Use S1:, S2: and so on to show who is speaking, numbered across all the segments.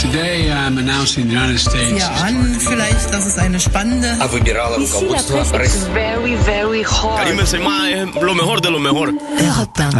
S1: Today I'm announcing the United States.
S2: Ja, an vielleicht, das ist eine spannende.
S3: Aber die Rolle
S4: Very, very hard.
S5: Lo mejor de.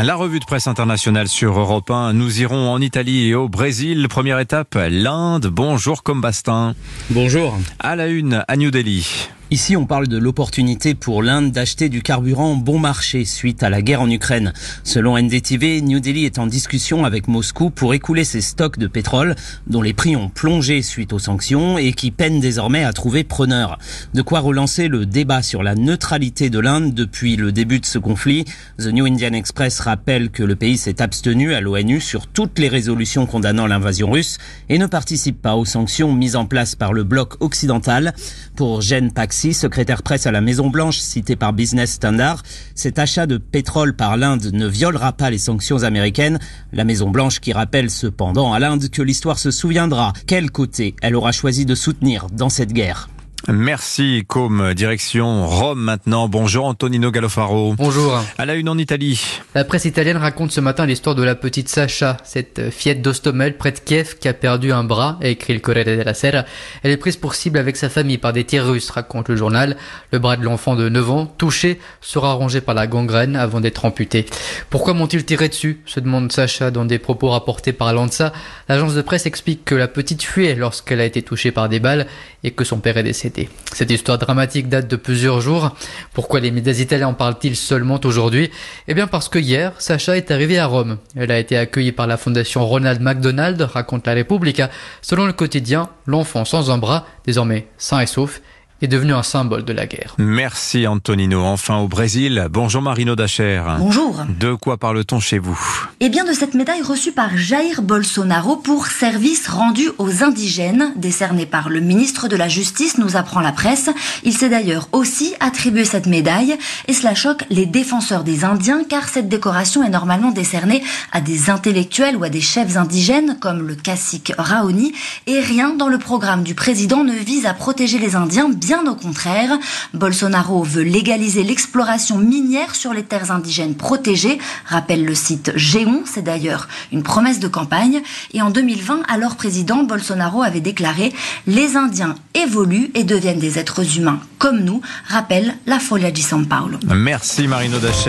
S6: La revue de presse internationale sur Europe 1. Nous irons en Italie et au Brésil. Première étape, l'Inde. Bonjour, Combastin.
S7: Bonjour.
S6: À la une, à New Delhi.
S7: Ici, on parle de l'opportunité pour l'Inde d'acheter du carburant bon marché suite à la guerre en Ukraine. Selon NDTV, New Delhi est en discussion avec Moscou pour écouler ses stocks de pétrole dont les prix ont plongé suite aux sanctions et qui peinent désormais à trouver preneur. De quoi relancer le débat sur la neutralité de l'Inde depuis le début de ce conflit. The New Indian Express rappelle que le pays s'est abstenu à l'ONU sur toutes les résolutions condamnant l'invasion russe et ne participe pas aux sanctions mises en place par le bloc occidental. Pour Jen Pax secrétaire presse à la Maison Blanche, cité par Business Standard, cet achat de pétrole par l'Inde ne violera pas les sanctions américaines. La Maison Blanche qui rappelle cependant à l'Inde que l'histoire se souviendra quel côté elle aura choisi de soutenir dans cette guerre?
S6: Merci, Com. Direction Rome maintenant. Bonjour, Antonino Gallofaro.
S8: Bonjour.
S6: À la une en Italie.
S8: La presse italienne raconte ce matin l'histoire de la petite Sacha, cette fillette d'Ostomel près de Kiev qui a perdu un bras, a écrit le Corriere della Sera. Elle est prise pour cible avec sa famille par des tirs russes, raconte le journal. Le bras de l'enfant de 9 ans, touché, sera rongé par la gangrène avant d'être amputé. Pourquoi m'ont-ils tiré dessus? se demande Sacha dans des propos rapportés par Lanza. L'agence de presse explique que la petite fuyait lorsqu'elle a été touchée par des balles et que son père est décédé. Cette histoire dramatique date de plusieurs jours. Pourquoi les médias italiens en parlent-ils seulement aujourd'hui? Eh bien parce que hier, Sacha est arrivée à Rome. Elle a été accueillie par la fondation Ronald McDonald, raconte la Repubblica. Selon le quotidien, l'enfant sans un bras, désormais sain et sauf, est devenu un symbole de la guerre.
S6: Merci Antonino. Enfin au Brésil. Bonjour Marino Dacher.
S9: Bonjour.
S6: De quoi parle-t-on chez vous?
S9: Eh bien de cette médaille reçue par Jair Bolsonaro pour service rendu aux indigènes, décernée par le ministre de la Justice, nous apprend la presse. Il s'est d'ailleurs aussi attribué cette médaille et cela choque les défenseurs des Indiens car cette décoration est normalement décernée à des intellectuels ou à des chefs indigènes comme le cacique Raoni et rien dans le programme du président ne vise à protéger les Indiens Bien au contraire, Bolsonaro veut légaliser l'exploration minière sur les terres indigènes protégées, rappelle le site Géon, c'est d'ailleurs une promesse de campagne. Et en 2020, alors président, Bolsonaro avait déclaré Les Indiens évoluent et deviennent des êtres humains comme nous, rappelle la Folia di San Paolo.
S6: Merci Marino Dacher.